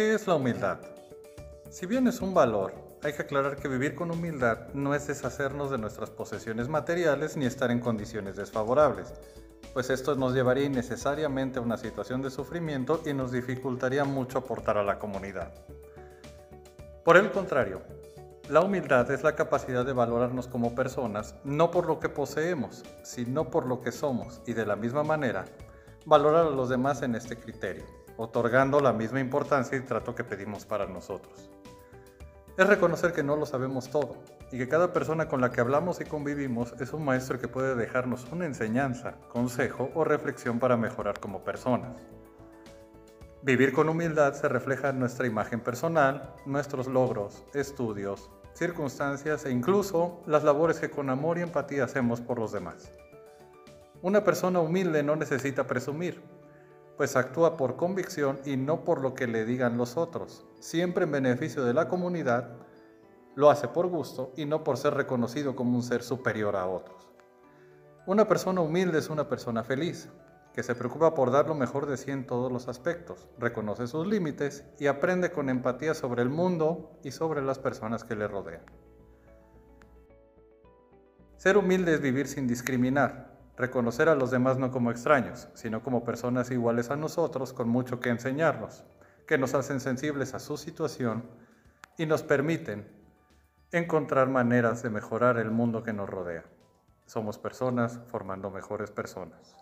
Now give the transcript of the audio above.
¿Qué es la humildad? Si bien es un valor, hay que aclarar que vivir con humildad no es deshacernos de nuestras posesiones materiales ni estar en condiciones desfavorables, pues esto nos llevaría innecesariamente a una situación de sufrimiento y nos dificultaría mucho aportar a la comunidad. Por el contrario, la humildad es la capacidad de valorarnos como personas no por lo que poseemos, sino por lo que somos y de la misma manera valorar a los demás en este criterio otorgando la misma importancia y trato que pedimos para nosotros. Es reconocer que no lo sabemos todo y que cada persona con la que hablamos y convivimos es un maestro que puede dejarnos una enseñanza, consejo o reflexión para mejorar como personas. Vivir con humildad se refleja en nuestra imagen personal, nuestros logros, estudios, circunstancias e incluso las labores que con amor y empatía hacemos por los demás. Una persona humilde no necesita presumir, pues actúa por convicción y no por lo que le digan los otros. Siempre en beneficio de la comunidad, lo hace por gusto y no por ser reconocido como un ser superior a otros. Una persona humilde es una persona feliz, que se preocupa por dar lo mejor de sí en todos los aspectos, reconoce sus límites y aprende con empatía sobre el mundo y sobre las personas que le rodean. Ser humilde es vivir sin discriminar, reconocer a los demás no como extraños, sino como personas iguales a nosotros con mucho que enseñarnos, que nos hacen sensibles a su situación y nos permiten encontrar maneras de mejorar el mundo que nos rodea. Somos personas formando mejores personas.